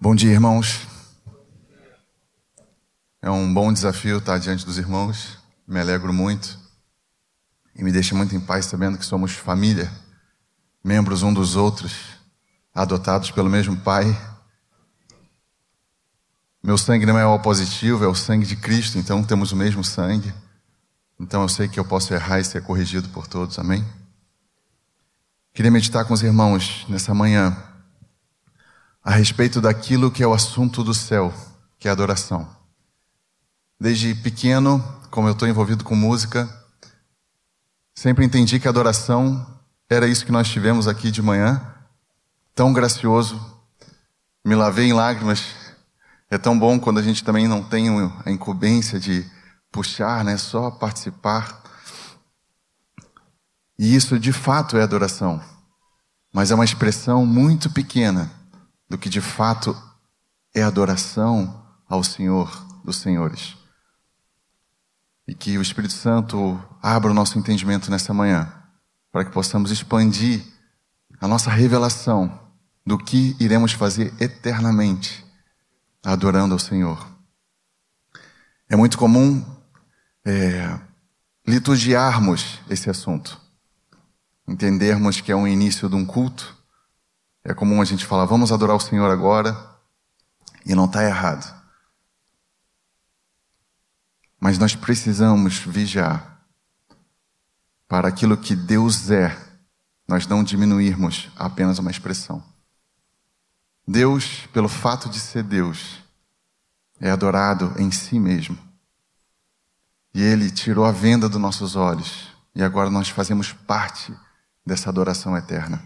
Bom dia, irmãos. É um bom desafio estar diante dos irmãos. Me alegro muito e me deixa muito em paz sabendo que somos família, membros um dos outros, adotados pelo mesmo Pai. Meu sangue não é o positivo, é o sangue de Cristo, então temos o mesmo sangue. Então eu sei que eu posso errar e ser corrigido por todos, amém? Queria meditar com os irmãos nessa manhã a respeito daquilo que é o assunto do céu, que é adoração. Desde pequeno, como eu estou envolvido com música, sempre entendi que adoração era isso que nós tivemos aqui de manhã, tão gracioso. Me lavei em lágrimas. É tão bom quando a gente também não tem a incumbência de puxar, né? Só participar. E isso de fato é adoração, mas é uma expressão muito pequena do que de fato é adoração ao Senhor dos Senhores. E que o Espírito Santo abra o nosso entendimento nessa manhã, para que possamos expandir a nossa revelação do que iremos fazer eternamente, adorando ao Senhor. É muito comum é, liturgiarmos esse assunto entendermos que é um início de um culto. É comum a gente falar, vamos adorar o Senhor agora, e não está errado. Mas nós precisamos vigiar para aquilo que Deus é, nós não diminuirmos apenas uma expressão. Deus, pelo fato de ser Deus, é adorado em si mesmo. E Ele tirou a venda dos nossos olhos, e agora nós fazemos parte dessa adoração eterna.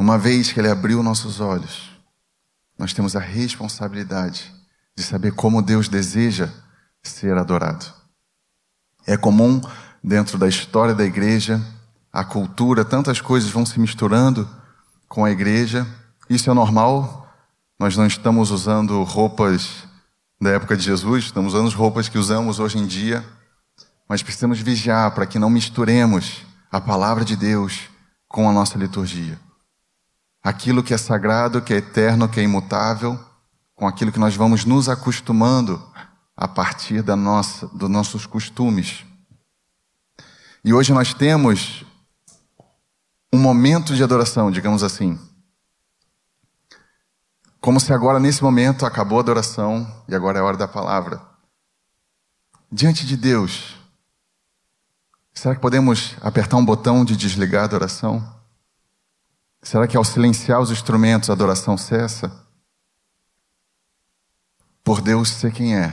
Uma vez que Ele abriu nossos olhos, nós temos a responsabilidade de saber como Deus deseja ser adorado. É comum dentro da história da igreja, a cultura, tantas coisas vão se misturando com a igreja. Isso é normal. Nós não estamos usando roupas da época de Jesus, estamos usando roupas que usamos hoje em dia mas precisamos vigiar para que não misturemos a palavra de Deus com a nossa liturgia. Aquilo que é sagrado, que é eterno, que é imutável, com aquilo que nós vamos nos acostumando a partir da nossa, dos nossos costumes. E hoje nós temos um momento de adoração, digamos assim. Como se agora, nesse momento, acabou a adoração e agora é a hora da palavra. Diante de Deus, Será que podemos apertar um botão de desligar a adoração? Será que ao silenciar os instrumentos a adoração cessa? Por Deus ser quem é,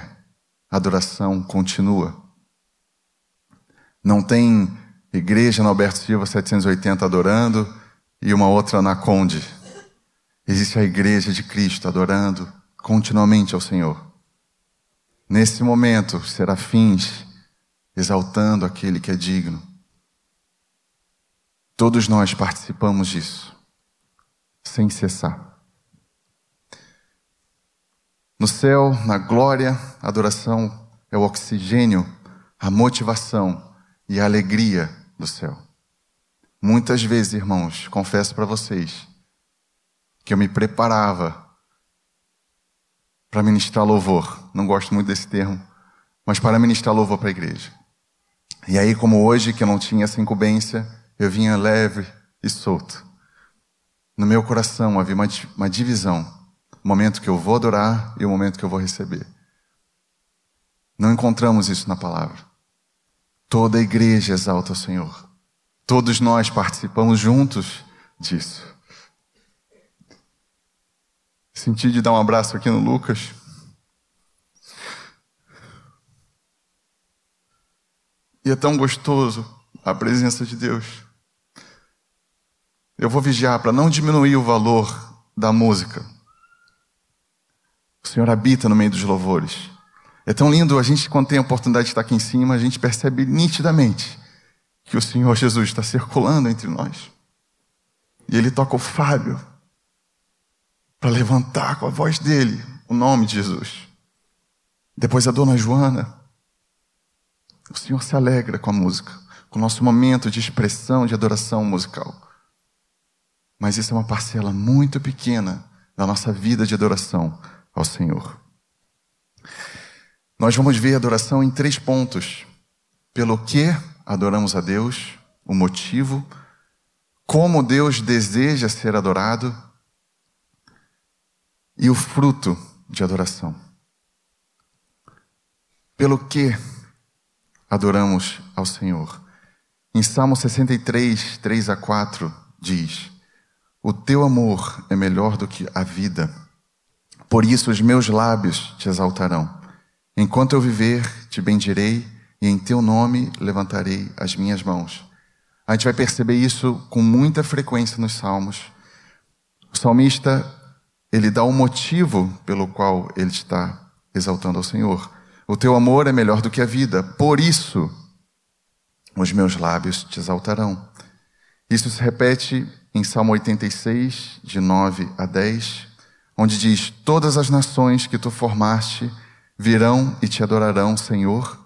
a adoração continua. Não tem igreja na Alberto Silva 780 adorando e uma outra na Conde. Existe a igreja de Cristo adorando continuamente ao Senhor. Nesse momento, serafins exaltando aquele que é digno. Todos nós participamos disso, sem cessar. No céu, na glória, a adoração é o oxigênio, a motivação e a alegria do céu. Muitas vezes, irmãos, confesso para vocês, que eu me preparava para ministrar louvor. Não gosto muito desse termo, mas para ministrar louvor para a igreja. E aí, como hoje, que eu não tinha essa incumbência, eu vinha leve e solto. No meu coração havia uma, uma divisão. O momento que eu vou adorar e o momento que eu vou receber. Não encontramos isso na palavra. Toda a igreja exalta o Senhor. Todos nós participamos juntos disso. Senti de dar um abraço aqui no Lucas. E é tão gostoso a presença de Deus. Eu vou vigiar para não diminuir o valor da música. O Senhor habita no meio dos louvores. É tão lindo, a gente, quando tem a oportunidade de estar aqui em cima, a gente percebe nitidamente que o Senhor Jesus está circulando entre nós. E Ele toca o Fábio para levantar com a voz dele o nome de Jesus. Depois a dona Joana o Senhor se alegra com a música, com o nosso momento de expressão, de adoração musical. Mas isso é uma parcela muito pequena da nossa vida de adoração ao Senhor. Nós vamos ver adoração em três pontos: pelo que adoramos a Deus, o motivo, como Deus deseja ser adorado e o fruto de adoração. Pelo que adoramos ao Senhor? Em Salmo 63, 3 a 4, diz: O teu amor é melhor do que a vida, por isso os meus lábios te exaltarão. Enquanto eu viver, te bendirei e em teu nome levantarei as minhas mãos. A gente vai perceber isso com muita frequência nos Salmos. O salmista, ele dá o um motivo pelo qual ele está exaltando ao Senhor. O teu amor é melhor do que a vida, por isso os meus lábios te exaltarão. Isso se repete em Salmo 86, de 9 a 10, onde diz: Todas as nações que tu formaste virão e te adorarão, Senhor,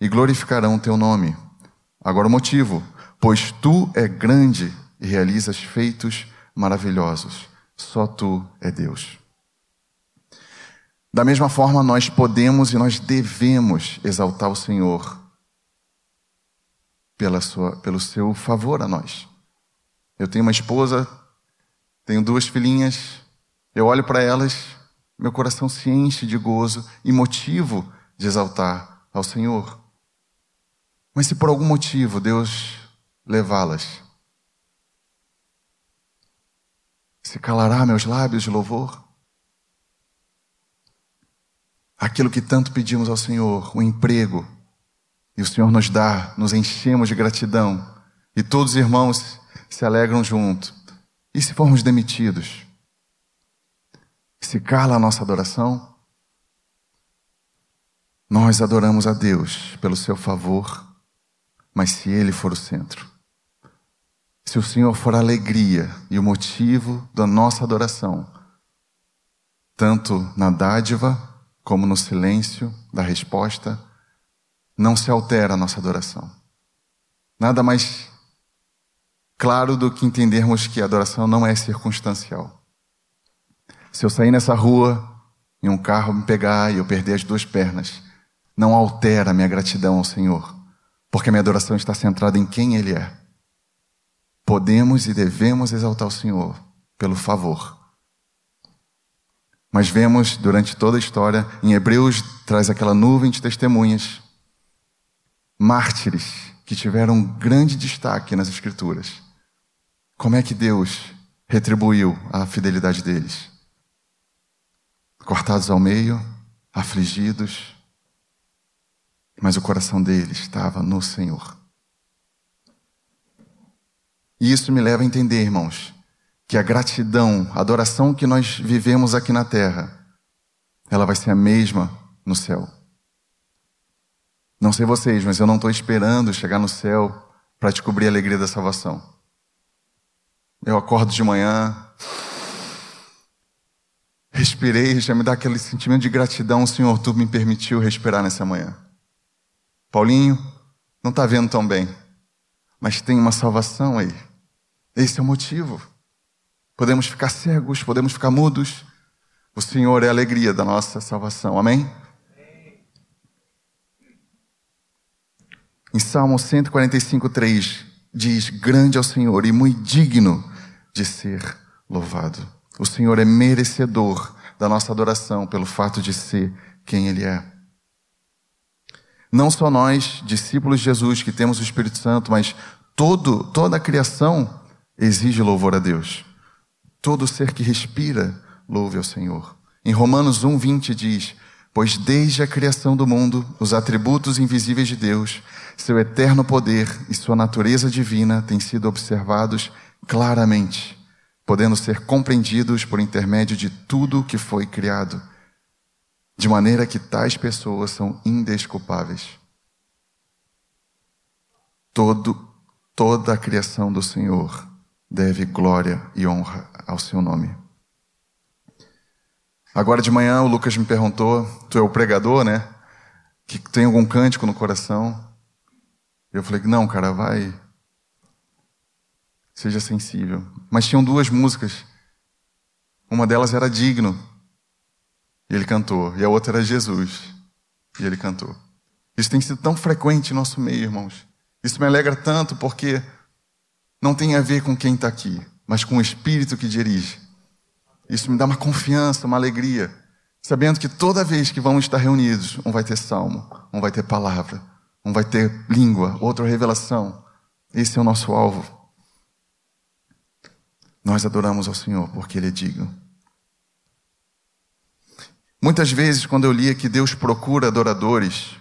e glorificarão teu nome. Agora o motivo: pois tu é grande e realizas feitos maravilhosos. Só tu é Deus. Da mesma forma, nós podemos e nós devemos exaltar o Senhor pela sua, pelo seu favor a nós. Eu tenho uma esposa, tenho duas filhinhas, eu olho para elas, meu coração se enche de gozo e motivo de exaltar ao Senhor. Mas se por algum motivo Deus levá-las, se calará meus lábios de louvor? Aquilo que tanto pedimos ao Senhor, o emprego, e o Senhor nos dá, nos enchemos de gratidão. E todos os irmãos se alegram junto. E se formos demitidos? Se cala a nossa adoração? Nós adoramos a Deus pelo seu favor, mas se Ele for o centro, se o Senhor for a alegria e o motivo da nossa adoração, tanto na dádiva como no silêncio da resposta, não se altera a nossa adoração. Nada mais claro do que entendermos que a adoração não é circunstancial. Se eu sair nessa rua e um carro me pegar e eu perder as duas pernas, não altera minha gratidão ao Senhor, porque a minha adoração está centrada em quem Ele é. Podemos e devemos exaltar o Senhor pelo favor. Mas vemos durante toda a história, em Hebreus traz aquela nuvem de testemunhas mártires que tiveram um grande destaque nas Escrituras. Como é que Deus retribuiu a fidelidade deles? Cortados ao meio, afligidos, mas o coração deles estava no Senhor. E isso me leva a entender, irmãos, que a gratidão, a adoração que nós vivemos aqui na terra, ela vai ser a mesma no céu. Não sei vocês, mas eu não estou esperando chegar no céu para descobrir a alegria da salvação. Eu acordo de manhã, respirei, já me dá aquele sentimento de gratidão, Senhor, tu me permitiu respirar nessa manhã. Paulinho, não está vendo tão bem, mas tem uma salvação aí. Esse é o motivo. Podemos ficar cegos, podemos ficar mudos. O Senhor é a alegria da nossa salvação. Amém? Em Salmo 145, 3, diz: Grande é o Senhor e muito digno de ser louvado. O Senhor é merecedor da nossa adoração pelo fato de ser quem Ele é. Não só nós, discípulos de Jesus, que temos o Espírito Santo, mas todo, toda a criação exige louvor a Deus. Todo ser que respira, louve ao Senhor. Em Romanos 1, 20 diz: Pois desde a criação do mundo, os atributos invisíveis de Deus, seu eterno poder e sua natureza divina têm sido observados claramente, podendo ser compreendidos por intermédio de tudo que foi criado, de maneira que tais pessoas são indesculpáveis. Todo, toda a criação do Senhor deve glória e honra ao seu nome. Agora de manhã o Lucas me perguntou: tu é o pregador, né? Que tem algum cântico no coração? Eu falei: não, cara, vai. Seja sensível. Mas tinham duas músicas. Uma delas era Digno, e ele cantou, e a outra era Jesus, e ele cantou. Isso tem sido tão frequente em nosso meio, irmãos. Isso me alegra tanto porque não tem a ver com quem está aqui, mas com o Espírito que dirige. Isso me dá uma confiança, uma alegria, sabendo que toda vez que vamos estar reunidos, um vai ter salmo, um vai ter palavra, um vai ter língua, outro revelação. Esse é o nosso alvo. Nós adoramos ao Senhor porque Ele é digno. Muitas vezes, quando eu lia que Deus procura adoradores,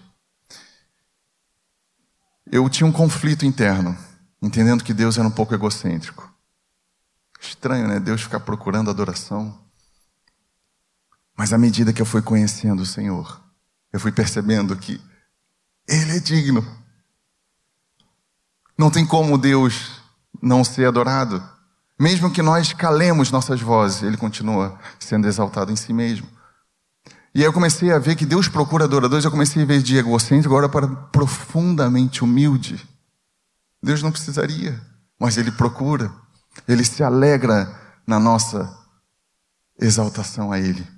eu tinha um conflito interno, entendendo que Deus era um pouco egocêntrico. Estranho, né? Deus ficar procurando adoração. Mas à medida que eu fui conhecendo o Senhor, eu fui percebendo que Ele é digno. Não tem como Deus não ser adorado. Mesmo que nós calemos nossas vozes, Ele continua sendo exaltado em si mesmo. E aí eu comecei a ver que Deus procura adoradores, eu comecei a ver de egocêntrico agora para profundamente humilde. Deus não precisaria, mas Ele procura. Ele se alegra na nossa exaltação a Ele.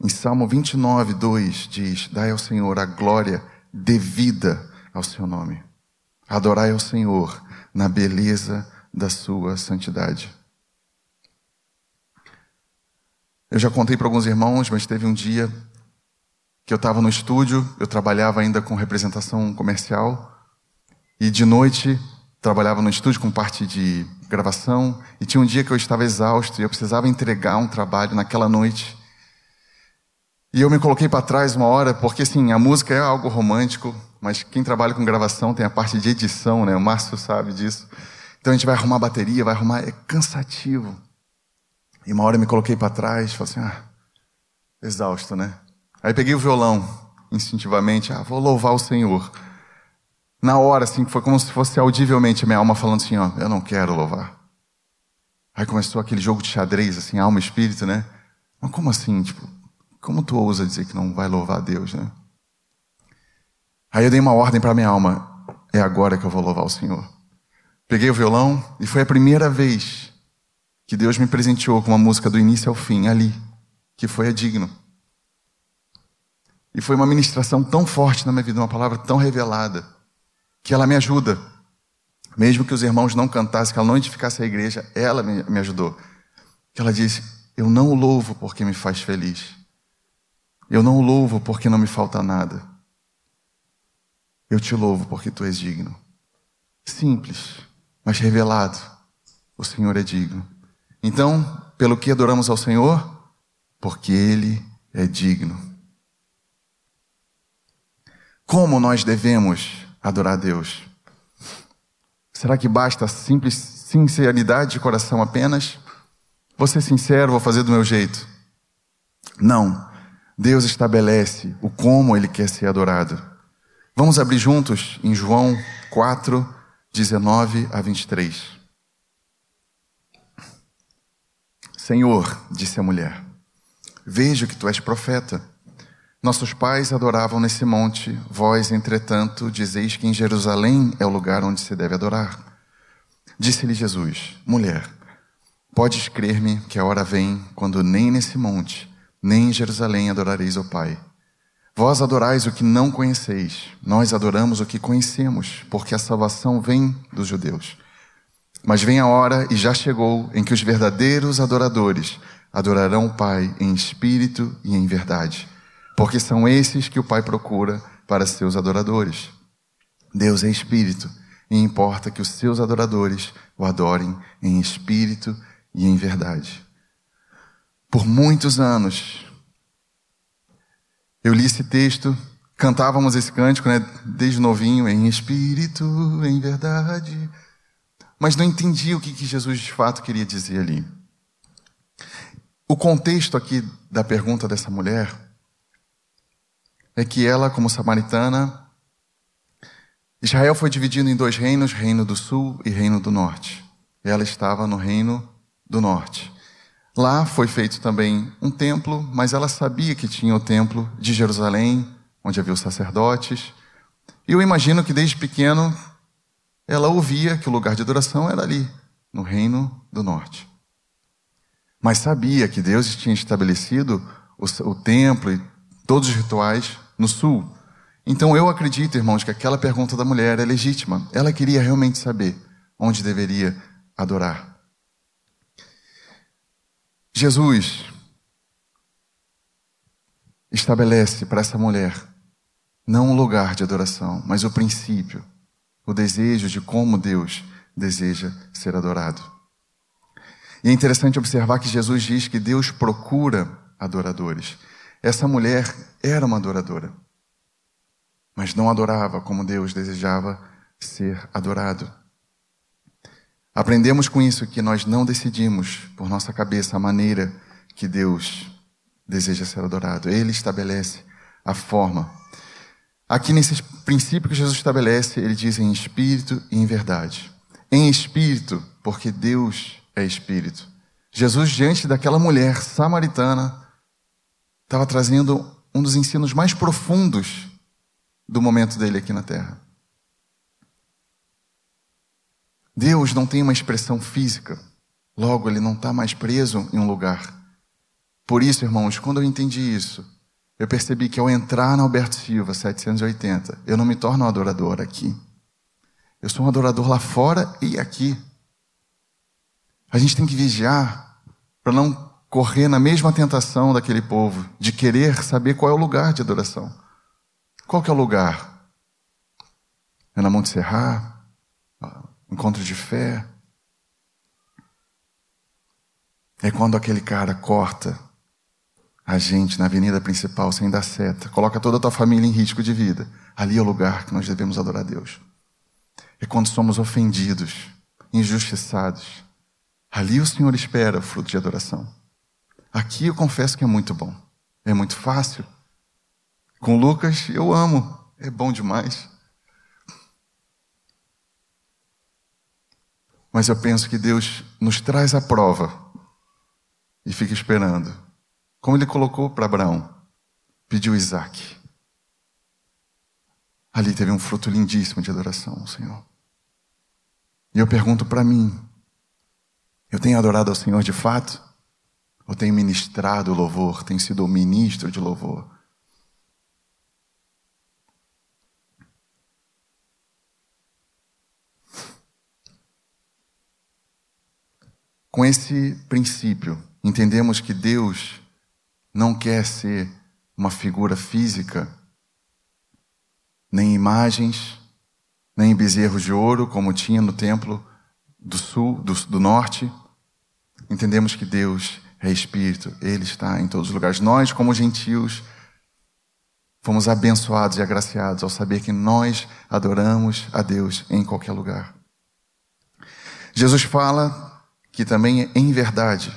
Em Salmo 29, 2 diz: Dai ao Senhor a glória devida ao seu nome. Adorai ao Senhor na beleza da sua santidade. Eu já contei para alguns irmãos, mas teve um dia que eu estava no estúdio, eu trabalhava ainda com representação comercial, e de noite trabalhava no estúdio com parte de gravação, e tinha um dia que eu estava exausto e eu precisava entregar um trabalho naquela noite. E eu me coloquei para trás uma hora, porque assim, a música é algo romântico, mas quem trabalha com gravação tem a parte de edição, né? O Márcio sabe disso. Então a gente vai arrumar bateria, vai arrumar, é cansativo. E uma hora eu me coloquei para trás, falei assim, ah, exausto, né? Aí peguei o violão, instintivamente, ah, vou louvar o Senhor. Na hora, assim, foi como se fosse audivelmente a minha alma falando assim, ó, eu não quero louvar. Aí começou aquele jogo de xadrez, assim, alma e espírito, né? Mas como assim, tipo, como tu ousa dizer que não vai louvar a Deus, né? Aí eu dei uma ordem para minha alma, é agora que eu vou louvar o Senhor. Peguei o violão e foi a primeira vez que Deus me presenteou com uma música do início ao fim, ali, que foi a Digno. E foi uma ministração tão forte na minha vida, uma palavra tão revelada, que ela me ajuda. Mesmo que os irmãos não cantassem, que ela não edificasse a igreja, ela me, ajudou. Que ela disse: Eu não o louvo porque me faz feliz. Eu não o louvo porque não me falta nada. Eu te louvo porque tu és digno. Simples, mas revelado. O Senhor é digno. Então, pelo que adoramos ao Senhor? Porque Ele é digno. Como nós devemos adorar a Deus? Será que basta simples sinceridade de coração apenas? Vou ser sincero, vou fazer do meu jeito. Não. Deus estabelece o como ele quer ser adorado. Vamos abrir juntos em João 4, 19 a 23. Senhor, disse a mulher, vejo que tu és profeta. Nossos pais adoravam nesse monte, vós, entretanto, dizeis que em Jerusalém é o lugar onde se deve adorar. Disse-lhe Jesus: Mulher, podes crer-me que a hora vem quando nem nesse monte, nem em Jerusalém adorareis ao Pai. Vós adorais o que não conheceis, nós adoramos o que conhecemos, porque a salvação vem dos judeus. Mas vem a hora, e já chegou, em que os verdadeiros adoradores adorarão o Pai em espírito e em verdade porque são esses que o Pai procura para seus adoradores. Deus é espírito e importa que os seus adoradores o adorem em espírito e em verdade. Por muitos anos, eu li esse texto, cantávamos esse cântico, né, desde novinho, em espírito, em verdade, mas não entendi o que, que Jesus de fato queria dizer ali. O contexto aqui da pergunta dessa mulher é que ela, como samaritana, Israel foi dividido em dois reinos, reino do sul e reino do norte. Ela estava no reino do norte. Lá foi feito também um templo, mas ela sabia que tinha o templo de Jerusalém, onde havia os sacerdotes. E eu imagino que desde pequeno ela ouvia que o lugar de adoração era ali, no Reino do Norte. Mas sabia que Deus tinha estabelecido o, o templo e todos os rituais no sul. Então eu acredito, irmãos, que aquela pergunta da mulher é legítima. Ela queria realmente saber onde deveria adorar. Jesus estabelece para essa mulher não um lugar de adoração, mas o princípio, o desejo de como Deus deseja ser adorado. E é interessante observar que Jesus diz que Deus procura adoradores. Essa mulher era uma adoradora, mas não adorava como Deus desejava ser adorado. Aprendemos com isso que nós não decidimos por nossa cabeça a maneira que Deus deseja ser adorado. Ele estabelece a forma. Aqui nesse princípio que Jesus estabelece, ele diz em espírito e em verdade. Em espírito, porque Deus é espírito. Jesus, diante daquela mulher samaritana, estava trazendo um dos ensinos mais profundos do momento dele aqui na terra. Deus não tem uma expressão física, logo, ele não está mais preso em um lugar. Por isso, irmãos, quando eu entendi isso, eu percebi que ao entrar na Alberto Silva 780, eu não me torno um adorador aqui. Eu sou um adorador lá fora e aqui. A gente tem que vigiar para não correr na mesma tentação daquele povo, de querer saber qual é o lugar de adoração. Qual que é o lugar? É na Monte Serra? Encontro de fé? É quando aquele cara corta a gente na avenida principal sem dar seta, coloca toda a tua família em risco de vida. Ali é o lugar que nós devemos adorar a Deus. É quando somos ofendidos, injustiçados. Ali o Senhor espera o fruto de adoração. Aqui eu confesso que é muito bom. É muito fácil. Com Lucas eu amo. É bom demais. Mas eu penso que Deus nos traz a prova e fica esperando como ele colocou para Abraão, pediu Isaac. Ali teve um fruto lindíssimo de adoração ao Senhor. E eu pergunto para mim: eu tenho adorado ao Senhor de fato? Ou tenho ministrado louvor? Tenho sido ministro de louvor? Com esse princípio, entendemos que Deus não quer ser uma figura física, nem imagens, nem bezerros de ouro, como tinha no templo do sul, do, do norte. Entendemos que Deus é Espírito, Ele está em todos os lugares. Nós, como gentios, fomos abençoados e agraciados ao saber que nós adoramos a Deus em qualquer lugar. Jesus fala que também é em verdade.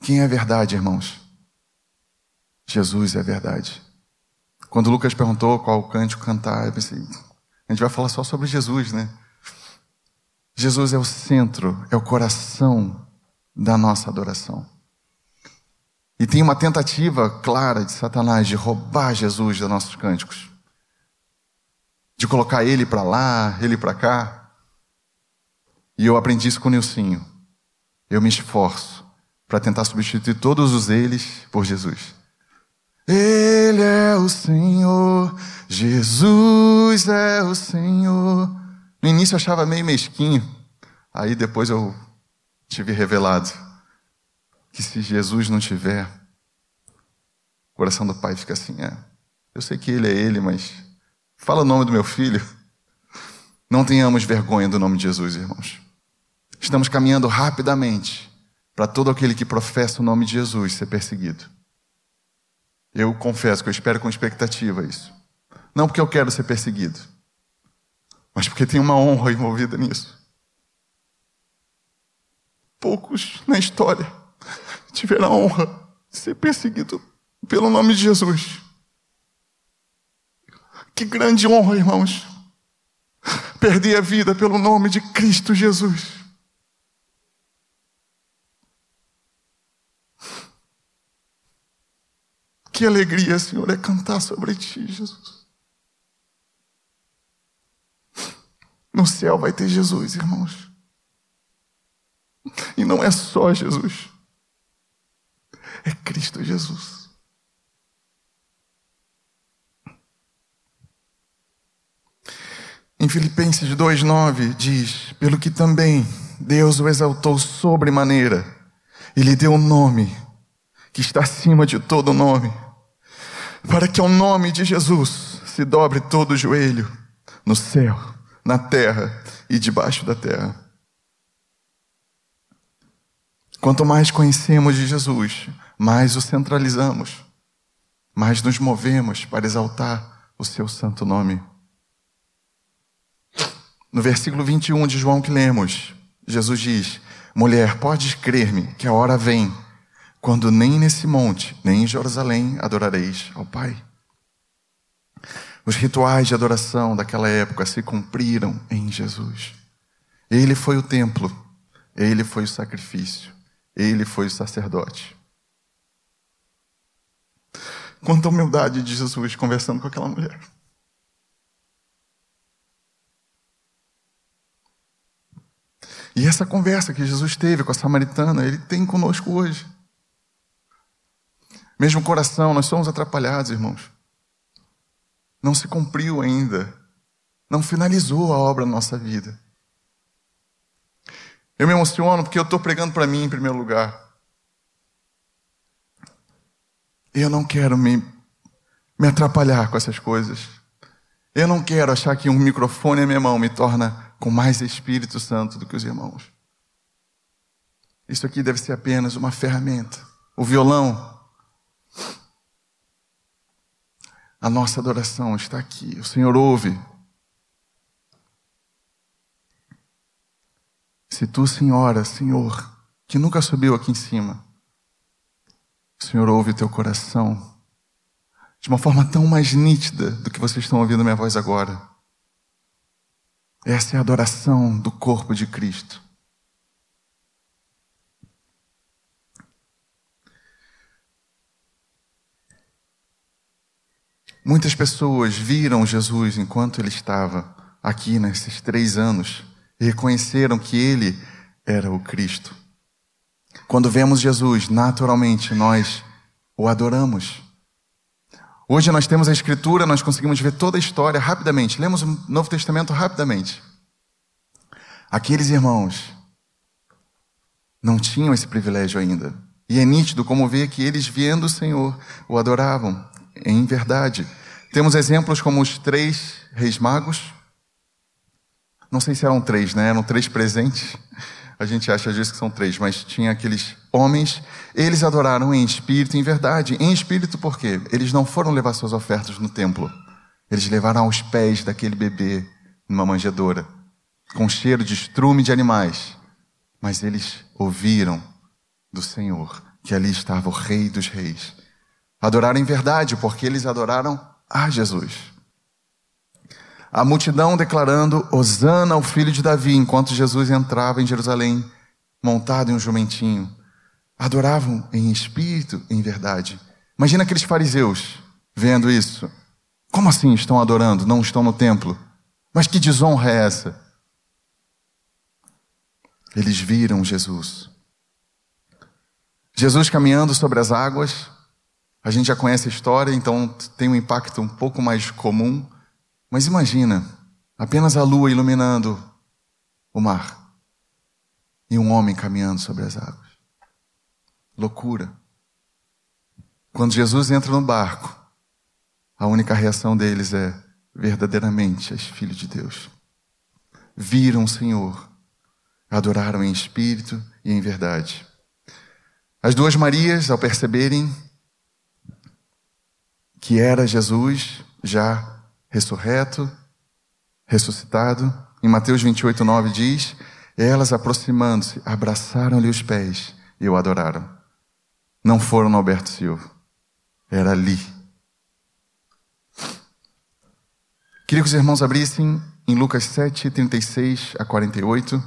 Quem é a verdade, irmãos? Jesus é a verdade. Quando Lucas perguntou qual cântico cantar, eu pensei, a gente vai falar só sobre Jesus, né? Jesus é o centro, é o coração da nossa adoração. E tem uma tentativa clara de Satanás de roubar Jesus dos nossos cânticos. De colocar ele para lá, ele para cá. E eu aprendi isso com o Nilcinho. Eu me esforço para tentar substituir todos os eles por Jesus. Ele é o Senhor, Jesus é o Senhor. No início eu achava meio mesquinho, aí depois eu tive revelado que se Jesus não tiver, o coração do pai fica assim: é, eu sei que ele é ele, mas fala o nome do meu filho. Não tenhamos vergonha do nome de Jesus, irmãos. Estamos caminhando rapidamente para todo aquele que professa o nome de Jesus ser perseguido. Eu confesso que eu espero com expectativa isso. Não porque eu quero ser perseguido, mas porque tem uma honra envolvida nisso. Poucos na história tiveram a honra de ser perseguido pelo nome de Jesus. Que grande honra, irmãos. Perder a vida pelo nome de Cristo Jesus. Que alegria, Senhor, é cantar sobre ti, Jesus. No céu vai ter Jesus, irmãos. E não é só Jesus, é Cristo Jesus. Em Filipenses 2,9 diz: Pelo que também Deus o exaltou sobremaneira e lhe deu um nome que está acima de todo nome, para que ao nome de Jesus se dobre todo o joelho no céu, na terra e debaixo da terra. Quanto mais conhecemos de Jesus, mais o centralizamos, mais nos movemos para exaltar o seu santo nome. No versículo 21 de João que lemos, Jesus diz: Mulher, podes crer-me que a hora vem, quando nem nesse monte, nem em Jerusalém adorareis ao Pai. Os rituais de adoração daquela época se cumpriram em Jesus. Ele foi o templo, ele foi o sacrifício, ele foi o sacerdote. Quanta humildade de Jesus conversando com aquela mulher. E essa conversa que Jesus teve com a samaritana, ele tem conosco hoje. Mesmo coração, nós somos atrapalhados, irmãos. Não se cumpriu ainda. Não finalizou a obra na nossa vida. Eu me emociono porque eu estou pregando para mim em primeiro lugar. Eu não quero me, me atrapalhar com essas coisas. Eu não quero achar que um microfone na minha mão me torna com mais Espírito Santo do que os irmãos. Isso aqui deve ser apenas uma ferramenta. O violão. A nossa adoração está aqui. O Senhor ouve. Se tu, senhora, Senhor, que nunca subiu aqui em cima, o Senhor ouve o teu coração de uma forma tão mais nítida do que vocês estão ouvindo minha voz agora. Essa é a adoração do corpo de Cristo. Muitas pessoas viram Jesus enquanto ele estava aqui nesses três anos e reconheceram que ele era o Cristo. Quando vemos Jesus, naturalmente nós o adoramos. Hoje nós temos a Escritura, nós conseguimos ver toda a história rapidamente. Lemos o Novo Testamento rapidamente. Aqueles irmãos não tinham esse privilégio ainda. E é nítido como ver que eles, vendo o Senhor, o adoravam em verdade. Temos exemplos como os três reis magos. Não sei se eram três, né? Eram três presentes. A gente acha às vezes que são três, mas tinha aqueles homens. Eles adoraram em espírito em verdade. Em espírito, por quê? Eles não foram levar suas ofertas no templo. Eles levaram aos pés daquele bebê numa manjedoura, com cheiro de estrume de animais. Mas eles ouviram do Senhor que ali estava o Rei dos Reis. Adoraram em verdade, porque eles adoraram a Jesus. A multidão declarando Hosana ao filho de Davi, enquanto Jesus entrava em Jerusalém, montado em um jumentinho. Adoravam em espírito em verdade. Imagina aqueles fariseus vendo isso. Como assim estão adorando? Não estão no templo? Mas que desonra é essa? Eles viram Jesus. Jesus caminhando sobre as águas. A gente já conhece a história, então tem um impacto um pouco mais comum. Mas imagina, apenas a lua iluminando o mar e um homem caminhando sobre as águas. Loucura. Quando Jesus entra no barco, a única reação deles é: verdadeiramente és filho de Deus. Viram o Senhor, adoraram em espírito e em verdade. As duas Marias, ao perceberem que era Jesus, já ressurreto, ressuscitado. Em Mateus 28, 9 diz: Elas aproximando-se, abraçaram-lhe os pés e o adoraram. Não foram no Alberto Silva, era ali. Queria que os irmãos abrissem em Lucas 7, 36 a 48,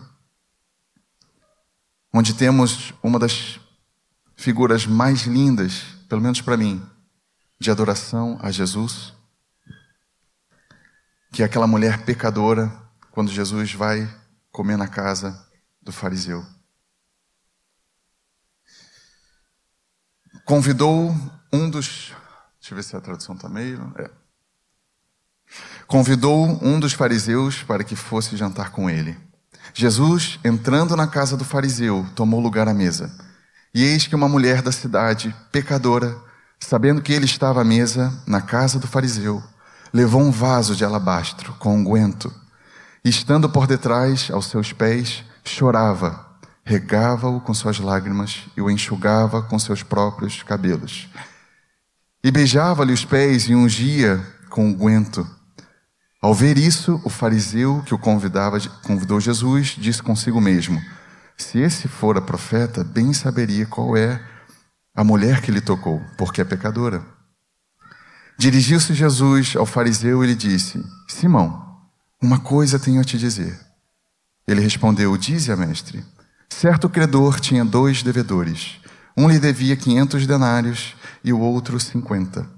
onde temos uma das figuras mais lindas, pelo menos para mim, de adoração a Jesus, que é aquela mulher pecadora, quando Jesus vai comer na casa do fariseu. Convidou um dos. Deixa eu ver se a tradução está meio. É. Convidou um dos fariseus para que fosse jantar com ele. Jesus, entrando na casa do fariseu, tomou lugar à mesa. E eis que uma mulher da cidade, pecadora, sabendo que ele estava à mesa na casa do fariseu, levou um vaso de alabastro com unguento e, estando por detrás, aos seus pés, chorava, regava-o com suas lágrimas e o enxugava com seus próprios cabelos. E beijava-lhe os pés e ungia com unguento. Ao ver isso, o fariseu que o convidava, convidou Jesus, disse consigo mesmo: Se esse fora profeta, bem saberia qual é a mulher que lhe tocou, porque é pecadora. Dirigiu-se Jesus ao fariseu e lhe disse: Simão, uma coisa tenho a te dizer. Ele respondeu: Dize a mestre. Certo credor tinha dois devedores. Um lhe devia quinhentos denários e o outro cinquenta.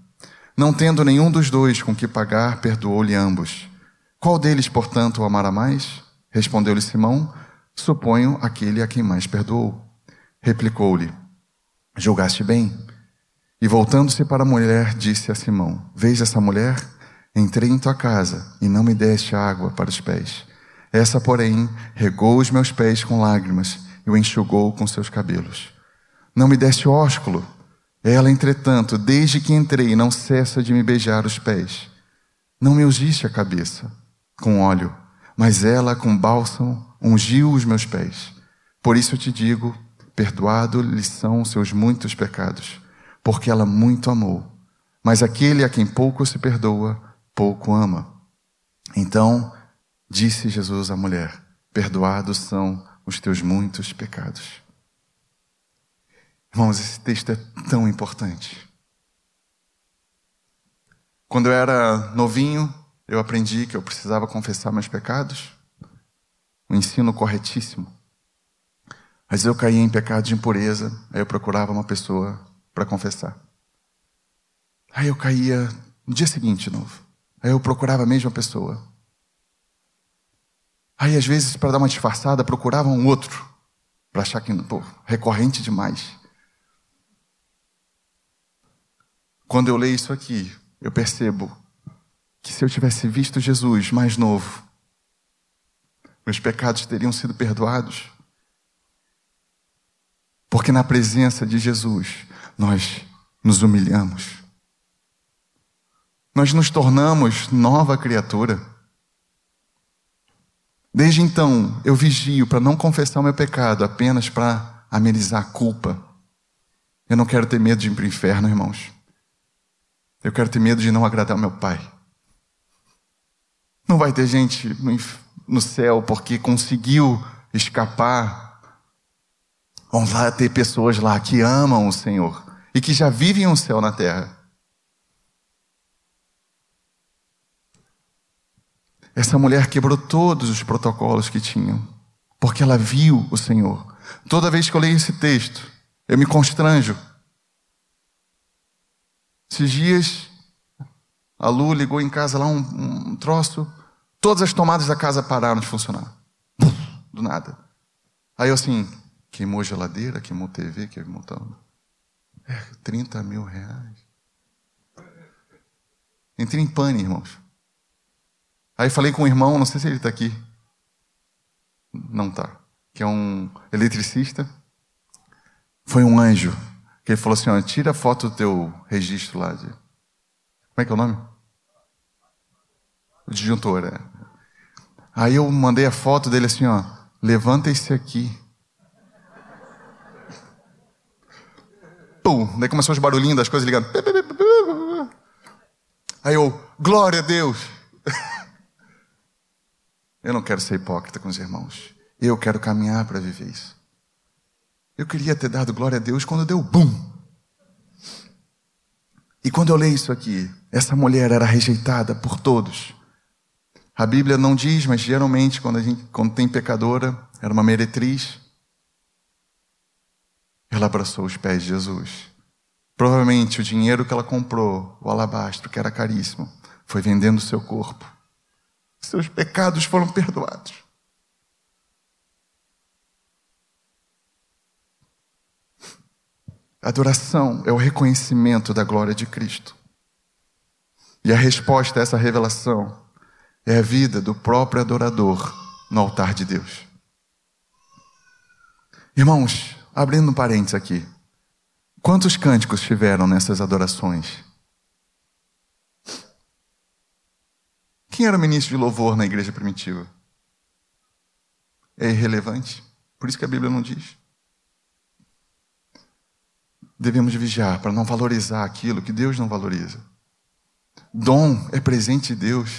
Não tendo nenhum dos dois com que pagar, perdoou-lhe ambos. Qual deles, portanto, o amará mais? Respondeu-lhe Simão: Suponho aquele a quem mais perdoou. Replicou-lhe: Julgaste bem. E voltando-se para a mulher, disse a Simão: Veja essa mulher? Entrei em tua casa e não me deste água para os pés. Essa, porém, regou os meus pés com lágrimas e o enxugou com seus cabelos. Não me deste ósculo. Ela, entretanto, desde que entrei, não cessa de me beijar os pés. Não me ungiste a cabeça com óleo, mas ela, com bálsamo, ungiu os meus pés. Por isso eu te digo: perdoado lhe são os seus muitos pecados, porque ela muito amou. Mas aquele a quem pouco se perdoa, pouco ama. Então disse Jesus à mulher: Perdoados são os teus muitos pecados. Irmãos, esse texto é tão importante. Quando eu era novinho, eu aprendi que eu precisava confessar meus pecados. Um ensino corretíssimo. Mas eu caía em pecado de impureza, aí eu procurava uma pessoa para confessar. Aí eu caía no dia seguinte de novo. Aí eu procurava a mesma pessoa. Aí, às vezes, para dar uma disfarçada, procurava um outro, para achar que, pô, recorrente demais. Quando eu leio isso aqui, eu percebo que se eu tivesse visto Jesus mais novo, meus pecados teriam sido perdoados. Porque na presença de Jesus, nós nos humilhamos. Nós nos tornamos nova criatura. Desde então, eu vigio para não confessar o meu pecado apenas para amenizar a culpa. Eu não quero ter medo de ir para o inferno, irmãos. Eu quero ter medo de não agradar meu pai. Não vai ter gente no céu porque conseguiu escapar. Vão lá ter pessoas lá que amam o Senhor e que já vivem o céu na terra. Essa mulher quebrou todos os protocolos que tinham, porque ela viu o Senhor. Toda vez que eu leio esse texto, eu me constranjo. Esses dias, a Lu ligou em casa lá um, um troço, todas as tomadas da casa pararam de funcionar. Do nada. Aí eu assim, queimou geladeira, queimou TV, queimou tudo. É, 30 mil reais. Entrei em pane, irmãos. Aí falei com um irmão, não sei se ele está aqui. Não está. Que é um eletricista. Foi um anjo. Que ele falou assim: ó, tira a foto do teu registro lá. De... Como é que é o nome? O disjuntor, é. Aí eu mandei a foto dele assim: ó, levanta esse aqui. Daí começou os barulhinhos das coisas ligando. Aí eu, glória a Deus! Eu não quero ser hipócrita com os irmãos. Eu quero caminhar para viver isso. Eu queria ter dado glória a Deus quando deu bum. E quando eu leio isso aqui, essa mulher era rejeitada por todos. A Bíblia não diz, mas geralmente quando, gente, quando tem pecadora, era uma meretriz. Ela abraçou os pés de Jesus. Provavelmente o dinheiro que ela comprou, o alabastro, que era caríssimo, foi vendendo seu corpo. Seus pecados foram perdoados. Adoração é o reconhecimento da glória de Cristo. E a resposta a essa revelação é a vida do próprio adorador no altar de Deus. Irmãos, abrindo um parênteses aqui. Quantos cânticos tiveram nessas adorações? Quem era o ministro de louvor na igreja primitiva? É irrelevante. Por isso que a Bíblia não diz. Devemos vigiar para não valorizar aquilo que Deus não valoriza. Dom é presente de Deus.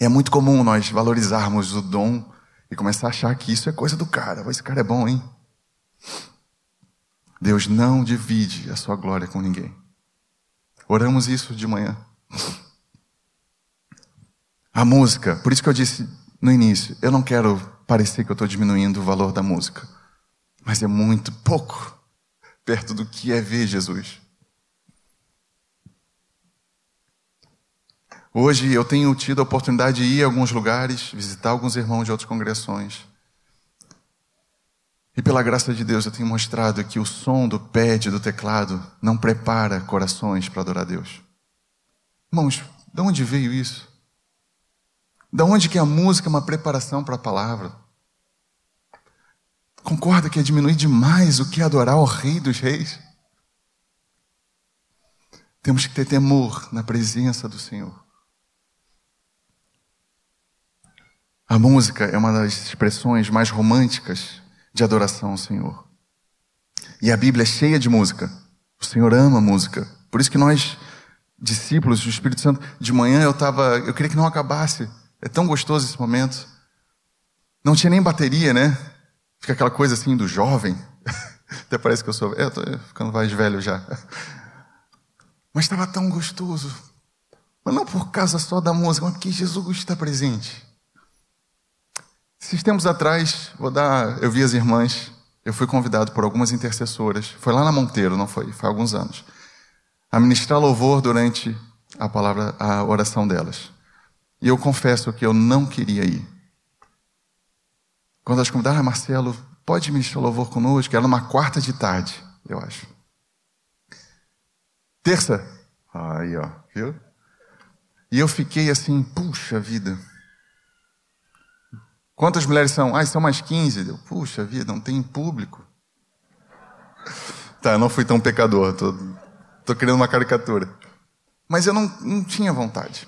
É muito comum nós valorizarmos o dom e começar a achar que isso é coisa do cara. Esse cara é bom, hein? Deus não divide a sua glória com ninguém. Oramos isso de manhã. A música, por isso que eu disse no início, eu não quero parecer que eu estou diminuindo o valor da música, mas é muito pouco perto do que é ver Jesus. Hoje eu tenho tido a oportunidade de ir a alguns lugares, visitar alguns irmãos de outras congregações. E pela graça de Deus eu tenho mostrado que o som do pad, do teclado, não prepara corações para adorar a Deus. Irmãos, de onde veio isso? De onde que a música é uma preparação para a palavra? Concorda que é diminuir demais o que é adorar o Rei dos Reis? Temos que ter temor na presença do Senhor. A música é uma das expressões mais românticas de adoração ao Senhor. E a Bíblia é cheia de música. O Senhor ama música. Por isso que nós, discípulos do Espírito Santo, de manhã eu estava, eu queria que não acabasse. É tão gostoso esse momento. Não tinha nem bateria, né? Fica aquela coisa assim do jovem. Até parece que eu sou. É, eu tô ficando mais velho já. Mas estava tão gostoso. Mas não por causa só da música, mas porque Jesus está presente. Esses tempos atrás, vou dar, eu vi as irmãs, eu fui convidado por algumas intercessoras, foi lá na Monteiro, não foi? Foi há alguns anos, a ministrar louvor durante a palavra, a oração delas. E eu confesso que eu não queria ir. Quando elas convidaram, ah, Marcelo, pode ministrar louvor conosco? Era numa quarta de tarde, eu acho. Terça, aí ó, viu? E eu fiquei assim, puxa vida. Quantas mulheres são? Ah, são mais 15. Eu, Puxa vida, não tem público. Tá, eu não fui tão pecador, tô, tô criando uma caricatura. Mas eu não, não tinha vontade.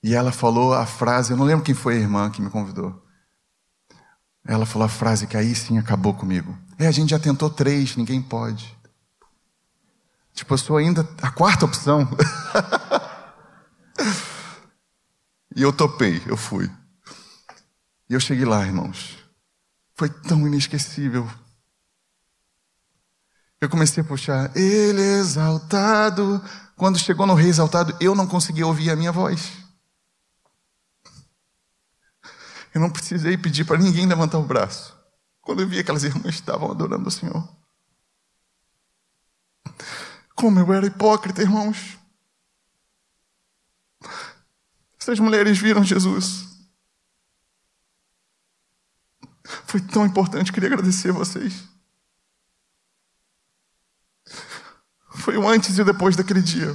E ela falou a frase, eu não lembro quem foi a irmã que me convidou. Ela falou a frase que aí sim acabou comigo. É, a gente já tentou três, ninguém pode. Tipo, eu sou ainda a quarta opção. e eu topei, eu fui. E eu cheguei lá, irmãos. Foi tão inesquecível. Eu comecei a puxar, Ele é exaltado. Quando chegou no Rei exaltado, eu não conseguia ouvir a minha voz. Eu não precisei pedir para ninguém levantar o braço. Quando eu vi aquelas irmãs estavam adorando o Senhor. Como eu era hipócrita, irmãos. Essas mulheres viram Jesus. Foi tão importante, queria agradecer a vocês. Foi o antes e depois daquele dia.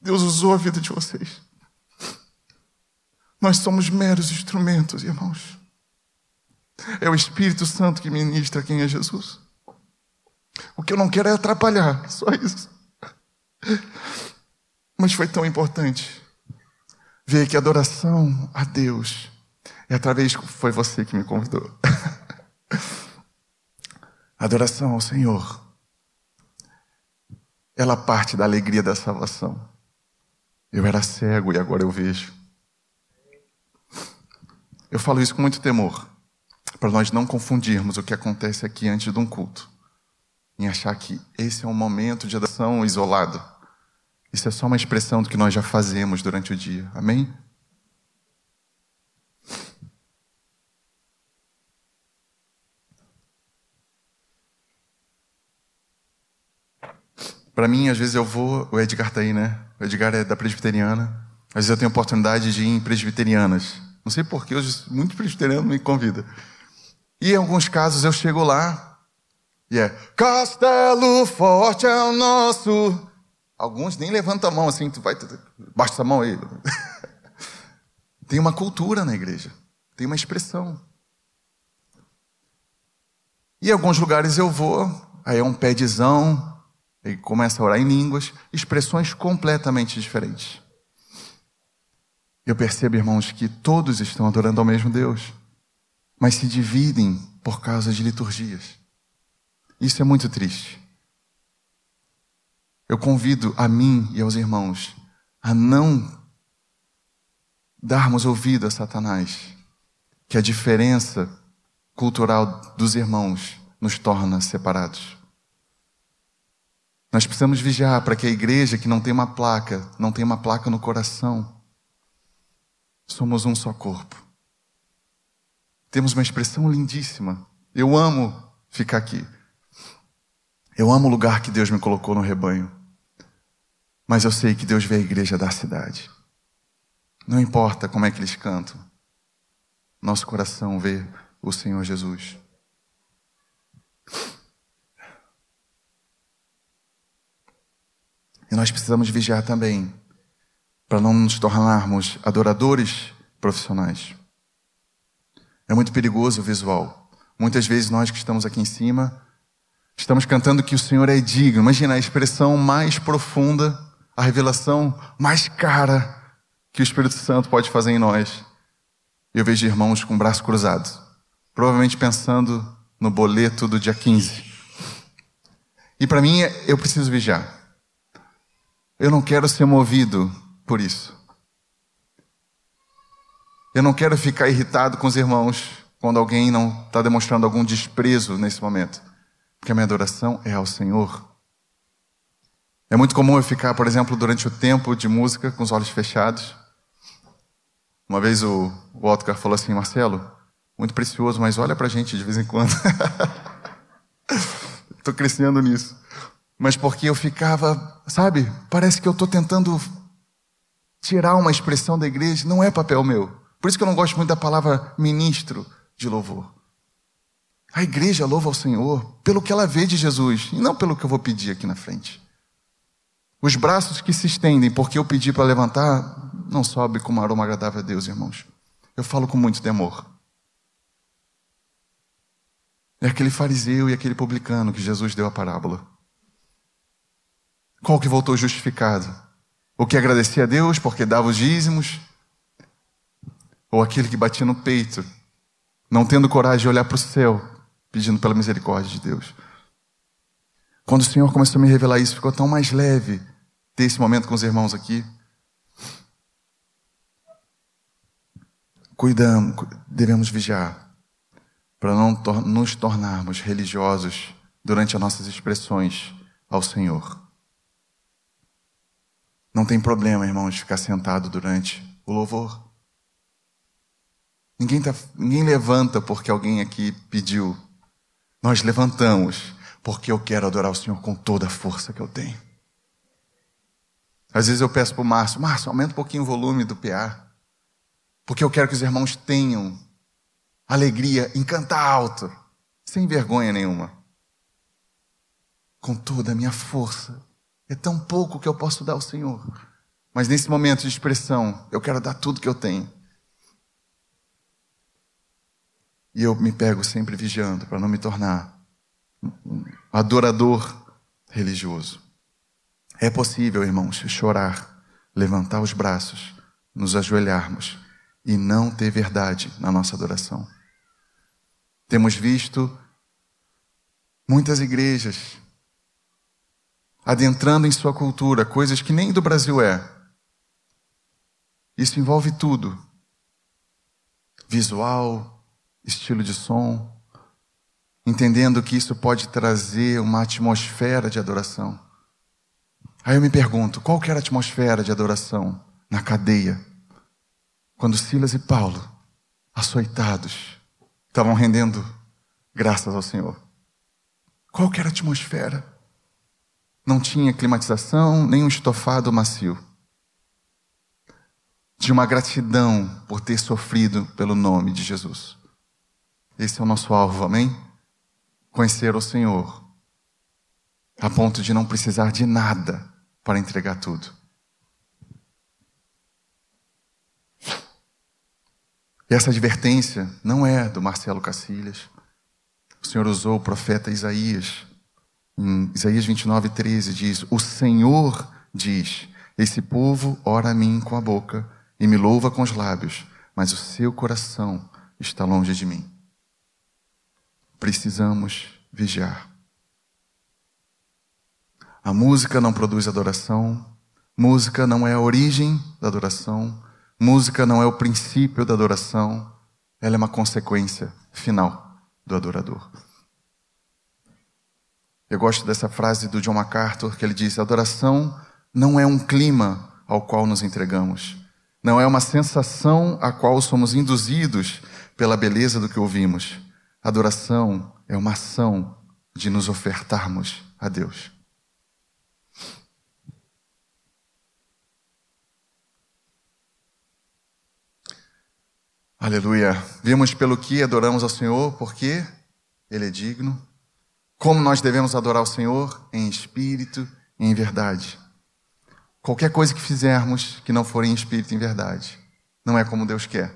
Deus usou a vida de vocês. Nós somos meros instrumentos, irmãos. É o Espírito Santo que ministra quem é Jesus. O que eu não quero é atrapalhar, só isso. Mas foi tão importante ver que a adoração a Deus é através foi você que me convidou. Adoração ao Senhor. Ela parte da alegria da salvação. Eu era cego e agora eu vejo. Eu falo isso com muito temor, para nós não confundirmos o que acontece aqui antes de um culto, em achar que esse é um momento de adoração isolado. Isso é só uma expressão do que nós já fazemos durante o dia. Amém? Para mim, às vezes eu vou, o Edgar tá aí, né? O Edgar é da presbiteriana. Às vezes eu tenho oportunidade de ir em presbiterianas. Não sei porquê, hoje muitos presbiterianos me convidam. E em alguns casos eu chego lá e é Castelo Forte é o nosso. Alguns nem levantam a mão assim, tu vai, baixa essa mão aí. Tem uma cultura na igreja, tem uma expressão. E em alguns lugares eu vou, aí é um pédizão, e começa a orar em línguas, expressões completamente diferentes. Eu percebo, irmãos, que todos estão adorando ao mesmo Deus, mas se dividem por causa de liturgias. Isso é muito triste. Eu convido a mim e aos irmãos a não darmos ouvido a Satanás, que a diferença cultural dos irmãos nos torna separados. Nós precisamos vigiar para que a igreja que não tem uma placa, não tem uma placa no coração, Somos um só corpo. Temos uma expressão lindíssima. Eu amo ficar aqui. Eu amo o lugar que Deus me colocou no rebanho. Mas eu sei que Deus vê a igreja da cidade. Não importa como é que eles cantam. Nosso coração vê o Senhor Jesus. E nós precisamos vigiar também para não nos tornarmos adoradores profissionais. É muito perigoso o visual. Muitas vezes nós que estamos aqui em cima, estamos cantando que o Senhor é digno. Imagina a expressão mais profunda, a revelação mais cara que o Espírito Santo pode fazer em nós. Eu vejo irmãos com o braço cruzado, provavelmente pensando no boleto do dia 15. E para mim, eu preciso vigiar. Eu não quero ser movido por isso. Eu não quero ficar irritado com os irmãos quando alguém não está demonstrando algum desprezo nesse momento, porque a minha adoração é ao Senhor. É muito comum eu ficar, por exemplo, durante o tempo de música com os olhos fechados. Uma vez o, Otcar falou assim, Marcelo, muito precioso, mas olha para a gente de vez em quando. Estou crescendo nisso. Mas porque eu ficava, sabe, parece que eu estou tentando tirar uma expressão da igreja não é papel meu. Por isso que eu não gosto muito da palavra ministro de louvor. A igreja louva ao Senhor pelo que ela vê de Jesus e não pelo que eu vou pedir aqui na frente. Os braços que se estendem porque eu pedi para levantar não sobe com um aroma agradável a Deus, irmãos. Eu falo com muito temor. É aquele fariseu e aquele publicano que Jesus deu a parábola. Qual que voltou justificado? O que agradecia a Deus porque dava os dízimos, ou aquele que batia no peito, não tendo coragem de olhar para o céu, pedindo pela misericórdia de Deus. Quando o Senhor começou a me revelar isso, ficou tão mais leve ter esse momento com os irmãos aqui. Cuidamos, devemos vigiar para não nos tornarmos religiosos durante as nossas expressões ao Senhor. Não tem problema, irmãos, ficar sentado durante o louvor. Ninguém, tá, ninguém levanta porque alguém aqui pediu. Nós levantamos porque eu quero adorar o Senhor com toda a força que eu tenho. Às vezes eu peço para o Márcio, Márcio, aumenta um pouquinho o volume do PA. Porque eu quero que os irmãos tenham alegria em cantar alto, sem vergonha nenhuma. Com toda a minha força é tão pouco que eu posso dar ao Senhor. Mas nesse momento de expressão, eu quero dar tudo que eu tenho. E eu me pego sempre vigiando para não me tornar um adorador religioso. É possível, irmãos, chorar, levantar os braços, nos ajoelharmos e não ter verdade na nossa adoração. Temos visto muitas igrejas adentrando em sua cultura, coisas que nem do Brasil é. Isso envolve tudo: visual, estilo de som, entendendo que isso pode trazer uma atmosfera de adoração. Aí eu me pergunto, qual que era a atmosfera de adoração na cadeia? Quando Silas e Paulo, açoitados, estavam rendendo graças ao Senhor. Qual que era a atmosfera? Não tinha climatização nem um estofado macio. De uma gratidão por ter sofrido pelo nome de Jesus. Esse é o nosso alvo, amém? Conhecer o Senhor, a ponto de não precisar de nada para entregar tudo. E essa advertência não é do Marcelo Cacilhas. O Senhor usou o profeta Isaías. Em Isaías 29, 13 diz: O Senhor diz: Esse povo ora a mim com a boca e me louva com os lábios, mas o seu coração está longe de mim. Precisamos vigiar. A música não produz adoração, música não é a origem da adoração, Música não é o princípio da adoração, ela é uma consequência final do adorador. Eu gosto dessa frase do John MacArthur, que ele diz: adoração não é um clima ao qual nos entregamos, não é uma sensação a qual somos induzidos pela beleza do que ouvimos. Adoração é uma ação de nos ofertarmos a Deus. Aleluia. Vimos pelo que adoramos ao Senhor, porque Ele é digno. Como nós devemos adorar o Senhor? Em espírito e em verdade. Qualquer coisa que fizermos que não for em espírito e em verdade, não é como Deus quer.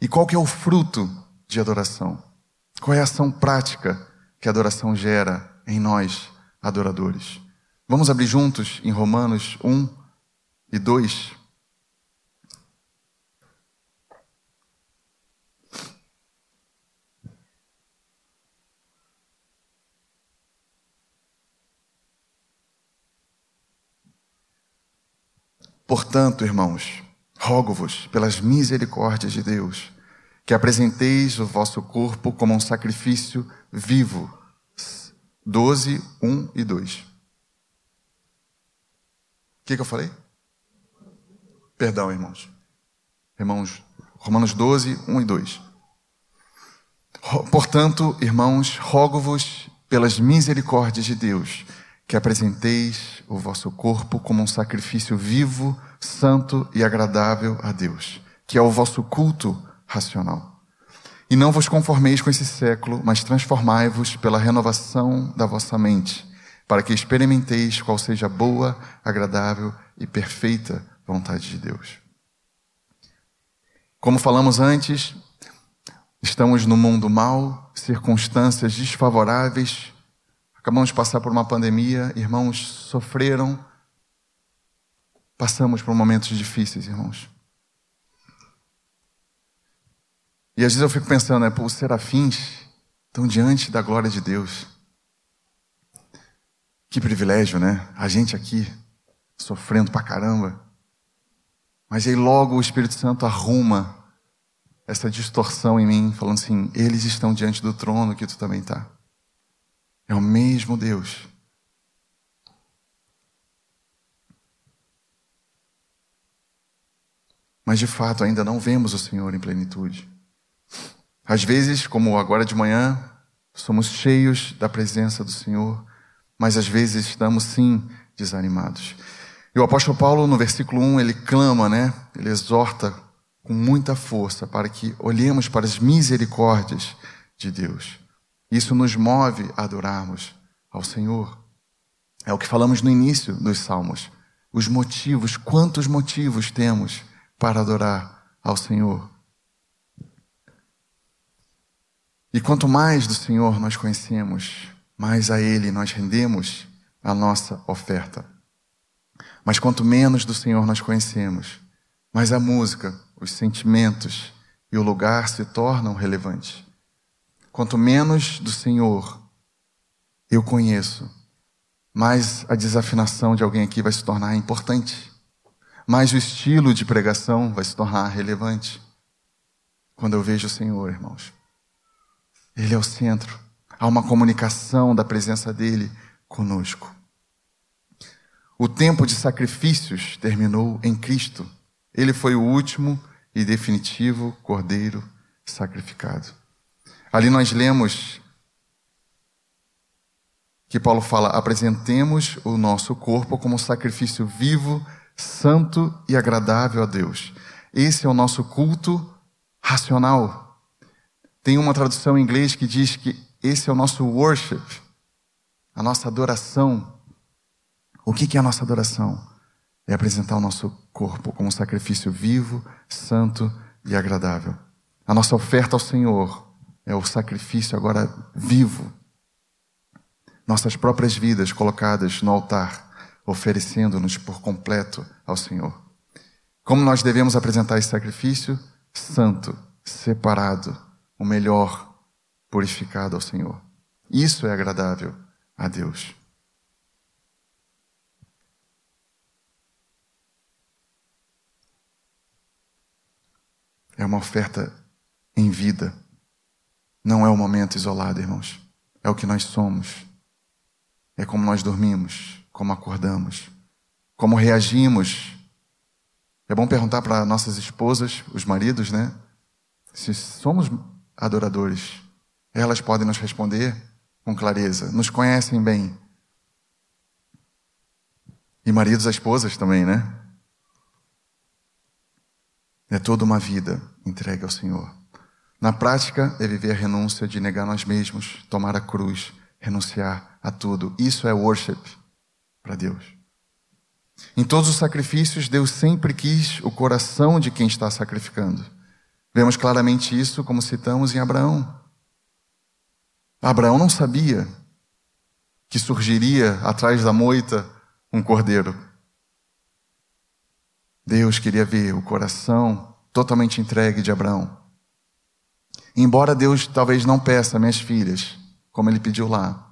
E qual que é o fruto de adoração? Qual é a ação prática que a adoração gera em nós, adoradores? Vamos abrir juntos em Romanos 1 e 2. Portanto, irmãos, rogo-vos, pelas misericórdias de Deus, que apresenteis o vosso corpo como um sacrifício vivo. 12, 1 e 2. O que, que eu falei? Perdão, irmãos. Irmãos, Romanos 12, 1 e 2. Portanto, irmãos, rogo-vos pelas misericórdias de Deus, que apresenteis o vosso corpo como um sacrifício vivo, santo e agradável a Deus, que é o vosso culto racional. E não vos conformeis com esse século, mas transformai-vos pela renovação da vossa mente, para que experimenteis qual seja a boa, agradável e perfeita vontade de Deus. Como falamos antes, estamos no mundo mal, circunstâncias desfavoráveis Acabamos de passar por uma pandemia, irmãos sofreram. Passamos por momentos difíceis, irmãos. E às vezes eu fico pensando, né, os serafins estão diante da glória de Deus. Que privilégio, né? A gente aqui sofrendo pra caramba. Mas aí logo o Espírito Santo arruma essa distorção em mim, falando assim: eles estão diante do trono que tu também está. É o mesmo Deus. Mas de fato ainda não vemos o Senhor em plenitude. Às vezes, como agora de manhã, somos cheios da presença do Senhor, mas às vezes estamos sim desanimados. E o apóstolo Paulo, no versículo 1, ele clama, né? Ele exorta com muita força para que olhemos para as misericórdias de Deus. Isso nos move a adorarmos ao Senhor. É o que falamos no início dos Salmos. Os motivos, quantos motivos temos para adorar ao Senhor? E quanto mais do Senhor nós conhecemos, mais a Ele nós rendemos a nossa oferta. Mas quanto menos do Senhor nós conhecemos, mais a música, os sentimentos e o lugar se tornam relevantes. Quanto menos do Senhor eu conheço, mais a desafinação de alguém aqui vai se tornar importante. Mais o estilo de pregação vai se tornar relevante. Quando eu vejo o Senhor, irmãos. Ele é o centro. Há uma comunicação da presença dele conosco. O tempo de sacrifícios terminou em Cristo. Ele foi o último e definitivo cordeiro sacrificado. Ali nós lemos que Paulo fala: apresentemos o nosso corpo como sacrifício vivo, santo e agradável a Deus. Esse é o nosso culto racional. Tem uma tradução em inglês que diz que esse é o nosso worship, a nossa adoração. O que é a nossa adoração? É apresentar o nosso corpo como sacrifício vivo, santo e agradável. A nossa oferta ao Senhor é o sacrifício agora vivo. Nossas próprias vidas colocadas no altar, oferecendo-nos por completo ao Senhor. Como nós devemos apresentar esse sacrifício? Santo, separado, o melhor, purificado ao Senhor. Isso é agradável a Deus. É uma oferta em vida. Não é um momento isolado, irmãos. É o que nós somos. É como nós dormimos, como acordamos, como reagimos. É bom perguntar para nossas esposas, os maridos, né? Se somos adoradores. Elas podem nos responder com clareza. Nos conhecem bem. E maridos, as esposas também, né? É toda uma vida entregue ao Senhor. Na prática, é viver a renúncia de negar nós mesmos, tomar a cruz, renunciar a tudo. Isso é worship para Deus. Em todos os sacrifícios, Deus sempre quis o coração de quem está sacrificando. Vemos claramente isso, como citamos em Abraão. Abraão não sabia que surgiria atrás da moita um cordeiro. Deus queria ver o coração totalmente entregue de Abraão. Embora Deus talvez não peça minhas filhas, como ele pediu lá,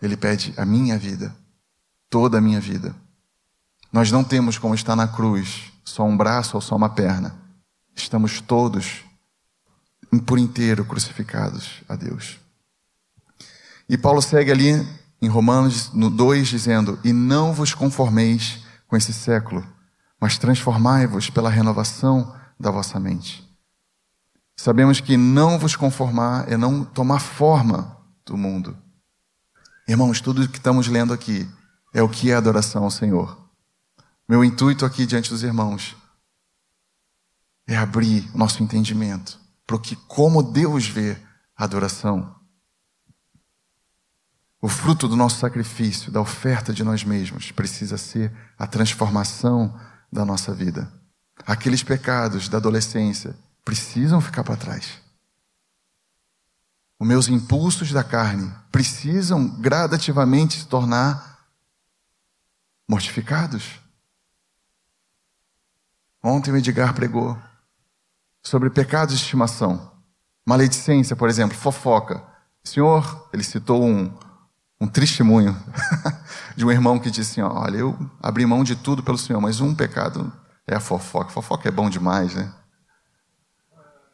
ele pede a minha vida, toda a minha vida. Nós não temos como estar na cruz, só um braço ou só uma perna. Estamos todos por inteiro crucificados a Deus. E Paulo segue ali em Romanos no 2 dizendo: "E não vos conformeis com esse século, mas transformai-vos pela renovação da vossa mente." Sabemos que não vos conformar é não tomar forma do mundo. Irmãos, tudo que estamos lendo aqui é o que é adoração ao Senhor. Meu intuito aqui diante dos irmãos é abrir o nosso entendimento para o que como Deus vê a adoração. O fruto do nosso sacrifício, da oferta de nós mesmos, precisa ser a transformação da nossa vida. Aqueles pecados da adolescência precisam ficar para trás. Os meus impulsos da carne precisam gradativamente se tornar mortificados. Ontem o Edgar pregou sobre pecados de estimação. Maledicência, por exemplo, fofoca. O senhor, ele citou um, um testemunho de um irmão que disse assim: Olha, eu abri mão de tudo pelo Senhor, mas um pecado é a fofoca. Fofoca é bom demais, né?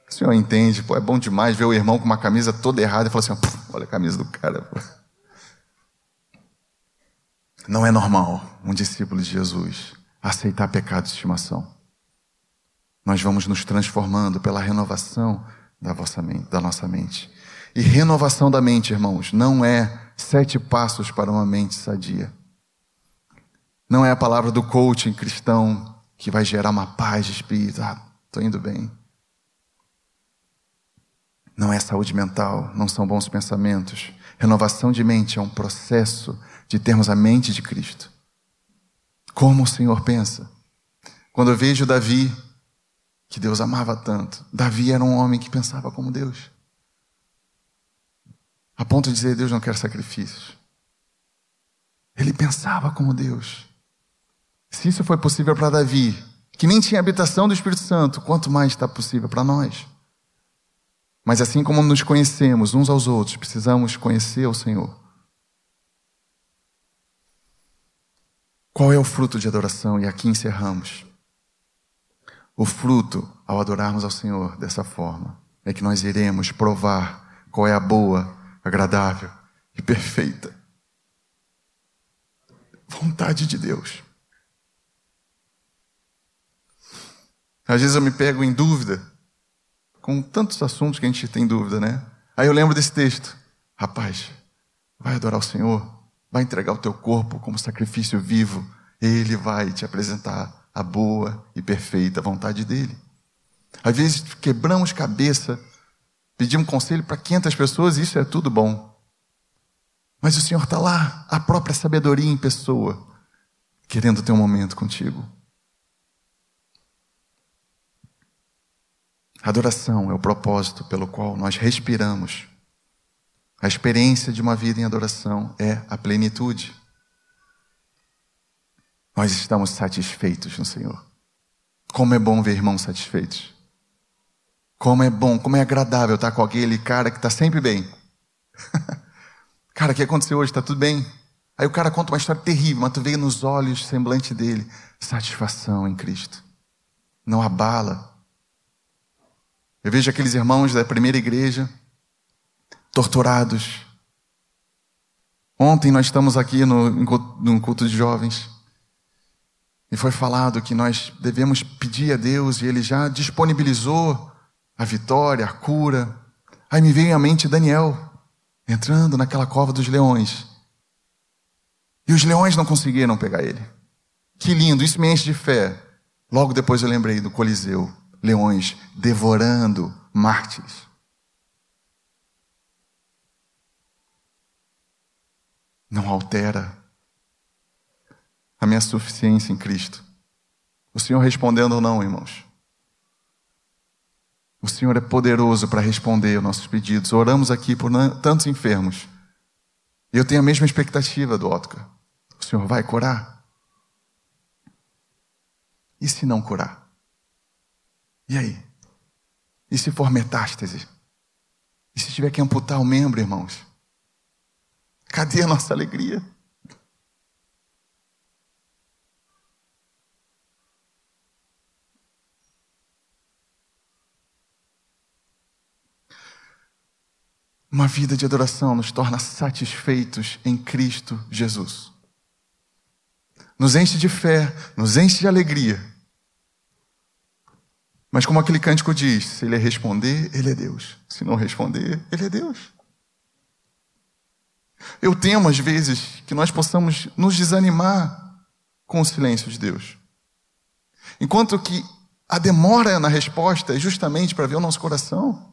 O senhor entende, pô, é bom demais ver o irmão com uma camisa toda errada e falar assim: olha a camisa do cara. Pô. Não é normal um discípulo de Jesus aceitar pecado de estimação. Nós vamos nos transformando pela renovação da, mente, da nossa mente. E renovação da mente, irmãos, não é sete passos para uma mente sadia. Não é a palavra do coaching cristão que vai gerar uma paz de espírito. Ah, estou indo bem não é saúde mental, não são bons pensamentos. Renovação de mente é um processo de termos a mente de Cristo. Como o Senhor pensa? Quando eu vejo Davi, que Deus amava tanto, Davi era um homem que pensava como Deus. A ponto de dizer: Deus não quer sacrifícios. Ele pensava como Deus. Se isso foi possível para Davi, que nem tinha habitação do Espírito Santo, quanto mais está possível para nós? Mas assim como nos conhecemos uns aos outros, precisamos conhecer o Senhor. Qual é o fruto de adoração? E aqui encerramos. O fruto, ao adorarmos ao Senhor dessa forma, é que nós iremos provar qual é a boa, agradável e perfeita vontade de Deus. Às vezes eu me pego em dúvida com tantos assuntos que a gente tem dúvida, né? Aí eu lembro desse texto. Rapaz, vai adorar o Senhor? vai entregar o teu corpo como sacrifício vivo, ele vai te apresentar a boa e perfeita vontade dele. Às vezes quebramos cabeça, pedimos conselho para 500 pessoas, isso é tudo bom. Mas o Senhor está lá, a própria sabedoria em pessoa, querendo ter um momento contigo. Adoração é o propósito pelo qual nós respiramos. A experiência de uma vida em adoração é a plenitude. Nós estamos satisfeitos no Senhor. Como é bom ver irmãos satisfeitos. Como é bom, como é agradável estar com aquele cara que está sempre bem. cara, o que aconteceu hoje? Está tudo bem? Aí o cara conta uma história terrível, mas tu vê nos olhos, semblante dele, satisfação em Cristo. Não abala, eu vejo aqueles irmãos da primeira igreja torturados. Ontem nós estamos aqui no, no culto de jovens e foi falado que nós devemos pedir a Deus e Ele já disponibilizou a vitória, a cura. Aí me veio à mente Daniel entrando naquela cova dos leões. E os leões não conseguiram pegar ele. Que lindo, isso me enche de fé. Logo depois eu lembrei do Coliseu leões devorando mártires. Não altera a minha suficiência em Cristo. O Senhor respondendo ou não, irmãos. O Senhor é poderoso para responder aos nossos pedidos. Oramos aqui por tantos enfermos. Eu tenho a mesma expectativa do Otcar. O Senhor vai curar? E se não curar? E aí? E se for metástase? E se tiver que amputar o membro, irmãos? Cadê a nossa alegria? Uma vida de adoração nos torna satisfeitos em Cristo Jesus. Nos enche de fé, nos enche de alegria mas como aquele cântico diz, se ele responder, ele é Deus. Se não responder, ele é Deus. Eu temo às vezes que nós possamos nos desanimar com o silêncio de Deus. Enquanto que a demora na resposta é justamente para ver o nosso coração.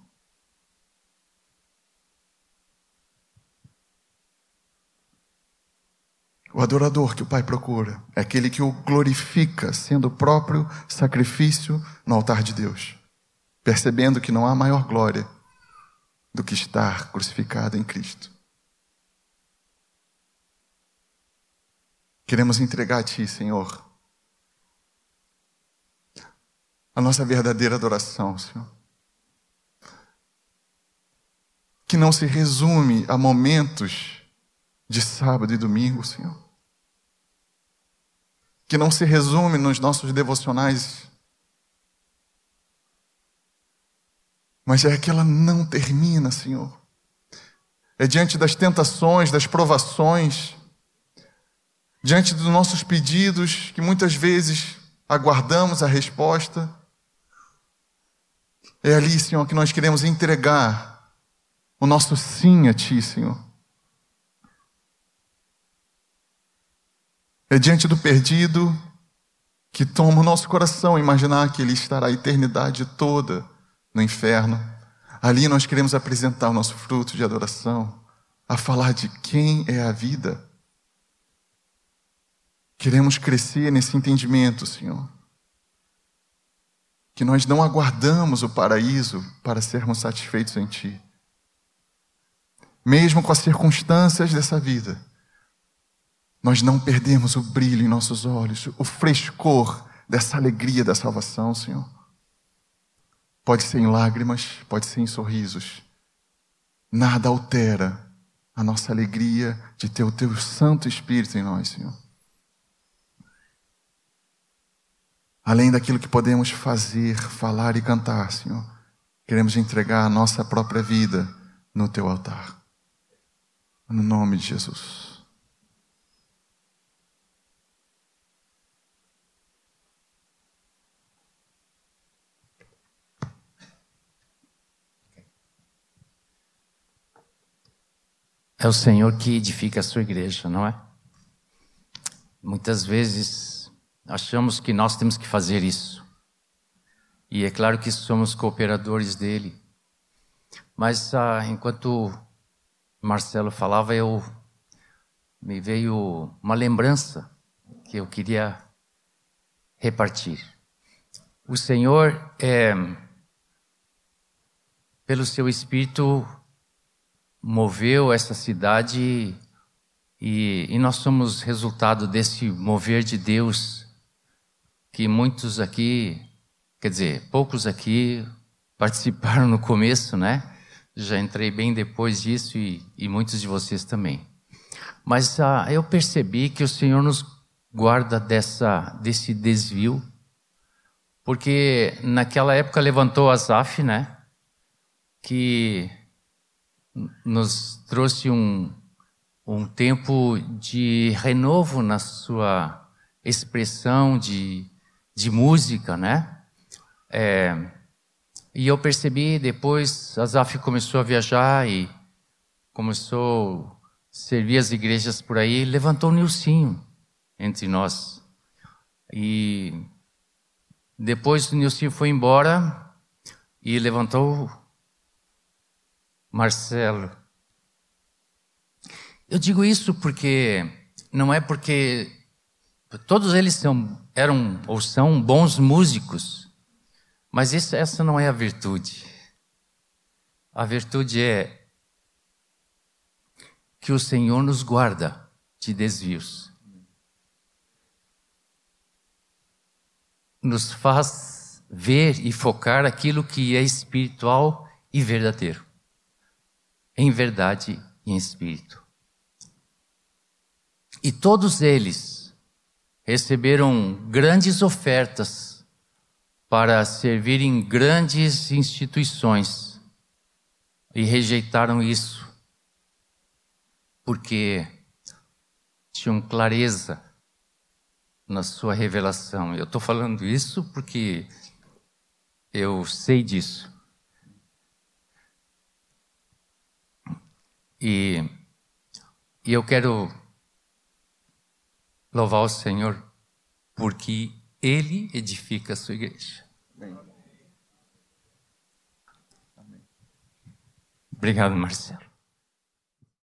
O adorador que o Pai procura é aquele que o glorifica, sendo o próprio sacrifício no altar de Deus, percebendo que não há maior glória do que estar crucificado em Cristo. Queremos entregar a Ti, Senhor, a nossa verdadeira adoração, Senhor. Que não se resume a momentos de sábado e domingo, Senhor. Que não se resume nos nossos devocionais, mas é que ela não termina, Senhor. É diante das tentações, das provações, diante dos nossos pedidos, que muitas vezes aguardamos a resposta. É ali, Senhor, que nós queremos entregar o nosso sim a Ti, Senhor. É diante do perdido que toma o nosso coração imaginar que ele estará a eternidade toda no inferno. Ali nós queremos apresentar o nosso fruto de adoração, a falar de quem é a vida. Queremos crescer nesse entendimento, Senhor. Que nós não aguardamos o paraíso para sermos satisfeitos em Ti. Mesmo com as circunstâncias dessa vida, nós não perdemos o brilho em nossos olhos, o frescor dessa alegria da salvação, Senhor. Pode ser em lágrimas, pode ser em sorrisos. Nada altera a nossa alegria de ter o Teu Santo Espírito em nós, Senhor. Além daquilo que podemos fazer, falar e cantar, Senhor, queremos entregar a nossa própria vida no Teu altar. No nome de Jesus. É o Senhor que edifica a sua igreja, não é? Muitas vezes achamos que nós temos que fazer isso. E é claro que somos cooperadores dele. Mas ah, enquanto Marcelo falava, eu me veio uma lembrança que eu queria repartir. O Senhor, é, pelo seu Espírito, moveu essa cidade e, e nós somos resultado desse mover de Deus que muitos aqui, quer dizer, poucos aqui participaram no começo, né? Já entrei bem depois disso e, e muitos de vocês também. Mas ah, eu percebi que o Senhor nos guarda dessa, desse desvio, porque naquela época levantou Asaf, né? Que nos trouxe um, um tempo de renovo na sua expressão de, de música, né? É, e eu percebi depois, Azaf começou a viajar e começou a servir as igrejas por aí, levantou o Nilcinho entre nós. E depois o Nilcinho foi embora e levantou Marcelo. Eu digo isso porque não é porque todos eles são, eram ou são bons músicos, mas isso, essa não é a virtude. A virtude é que o Senhor nos guarda de desvios. Nos faz ver e focar aquilo que é espiritual e verdadeiro em verdade e em espírito. E todos eles receberam grandes ofertas para servir em grandes instituições e rejeitaram isso porque tinham clareza na sua revelação. Eu estou falando isso porque eu sei disso. E, e eu quero louvar o Senhor porque Ele edifica a sua igreja. Obrigado, Marcelo.